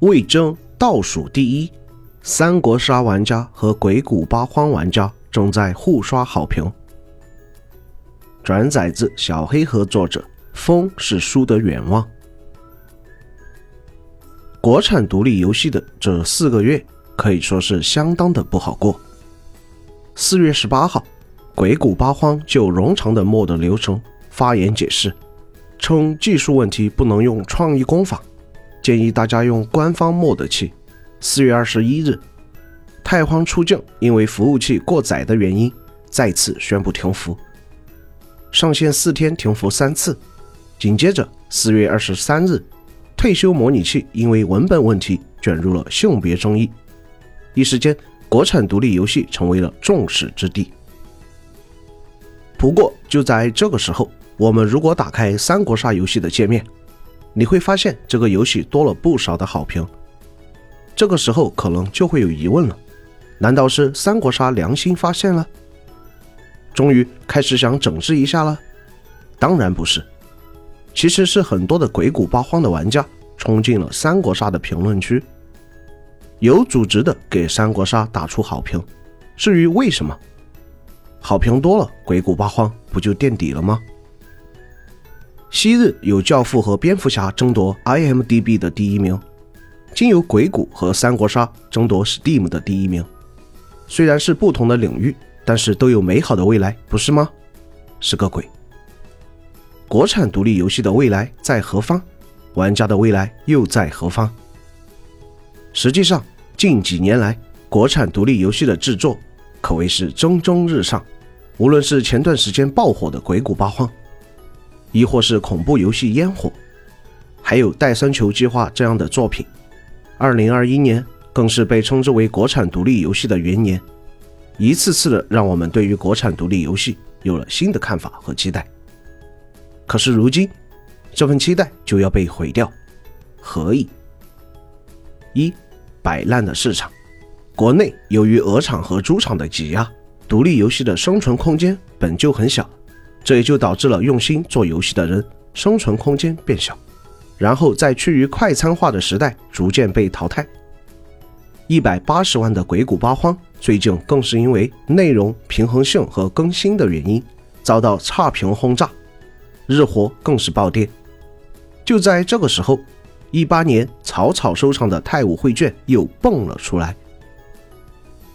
魏征倒数第一，三国杀玩家和鬼谷八荒玩家正在互刷好评。转载自小黑盒作者，风是输的远望。国产独立游戏的这四个月可以说是相当的不好过。四月十八号，鬼谷八荒就冗长的 MOD 流程发言解释，称技术问题不能用创意工坊，建议大家用官方 MOD 器。四月二十一日，太荒出境因为服务器过载的原因，再次宣布停服，上线四天停服三次。紧接着，四月二十三日。退休模拟器因为文本问题卷入了性别争议，一时间国产独立游戏成为了众矢之的。不过就在这个时候，我们如果打开三国杀游戏的界面，你会发现这个游戏多了不少的好评。这个时候可能就会有疑问了：难道是三国杀良心发现了，终于开始想整治一下了？当然不是。其实是很多的鬼谷八荒的玩家冲进了三国杀的评论区，有组织的给三国杀打出好评。至于为什么，好评多了，鬼谷八荒不就垫底了吗？昔日有教父和蝙蝠侠争夺 IMDB 的第一名，今有鬼谷和三国杀争夺 Steam 的第一名。虽然是不同的领域，但是都有美好的未来，不是吗？是个鬼。国产独立游戏的未来在何方？玩家的未来又在何方？实际上，近几年来，国产独立游戏的制作可谓是蒸蒸日上。无论是前段时间爆火的《鬼谷八荒》，亦或是恐怖游戏《烟火》，还有《戴森球计划》这样的作品，二零二一年更是被称之为国产独立游戏的元年，一次次的让我们对于国产独立游戏有了新的看法和期待。可是如今，这份期待就要被毁掉，何以？一摆烂的市场，国内由于鹅厂和猪厂的挤压，独立游戏的生存空间本就很小，这也就导致了用心做游戏的人生存空间变小，然后在趋于快餐化的时代逐渐被淘汰。一百八十万的鬼谷八荒最近更是因为内容平衡性和更新的原因，遭到差评轰炸。日活更是暴跌。就在这个时候，一八年草草收场的太武绘卷又蹦了出来。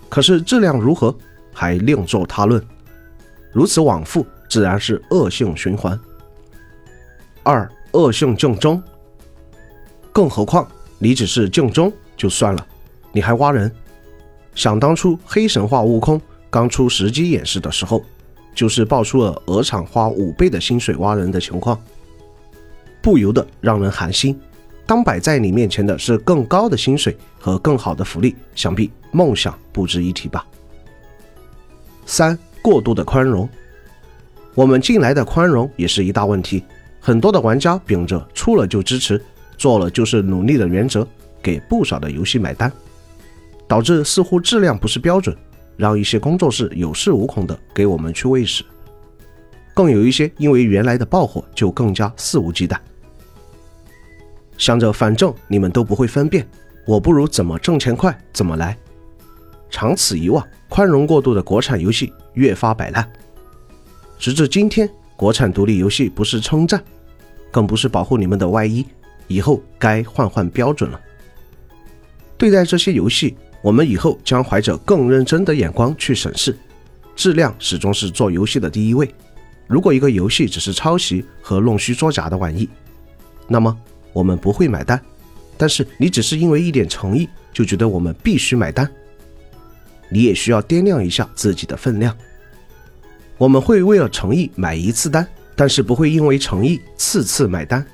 可是质量如何，还另作他论。如此往复，自然是恶性循环。二恶性竞争。更何况你只是竞争就算了，你还挖人。想当初黑神话悟空刚出实机演示的时候。就是爆出了鹅厂花五倍的薪水挖人的情况，不由得让人寒心。当摆在你面前的是更高的薪水和更好的福利，想必梦想不值一提吧。三过度的宽容，我们近来的宽容也是一大问题。很多的玩家秉着出了就支持，做了就是努力的原则，给不少的游戏买单，导致似乎质量不是标准。让一些工作室有恃无恐的给我们去喂食，更有一些因为原来的爆火就更加肆无忌惮，想着反正你们都不会分辨，我不如怎么挣钱快怎么来。长此以往，宽容过度的国产游戏越发摆烂，直至今天，国产独立游戏不是称赞，更不是保护你们的外衣，以后该换换标准了。对待这些游戏。我们以后将怀着更认真的眼光去审视，质量始终是做游戏的第一位。如果一个游戏只是抄袭和弄虚作假的玩意，那么我们不会买单。但是你只是因为一点诚意就觉得我们必须买单，你也需要掂量一下自己的分量。我们会为了诚意买一次单，但是不会因为诚意次次买单。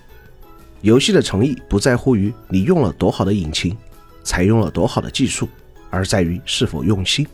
游戏的诚意不在乎于你用了多好的引擎，采用了多好的技术。而在于是否用心。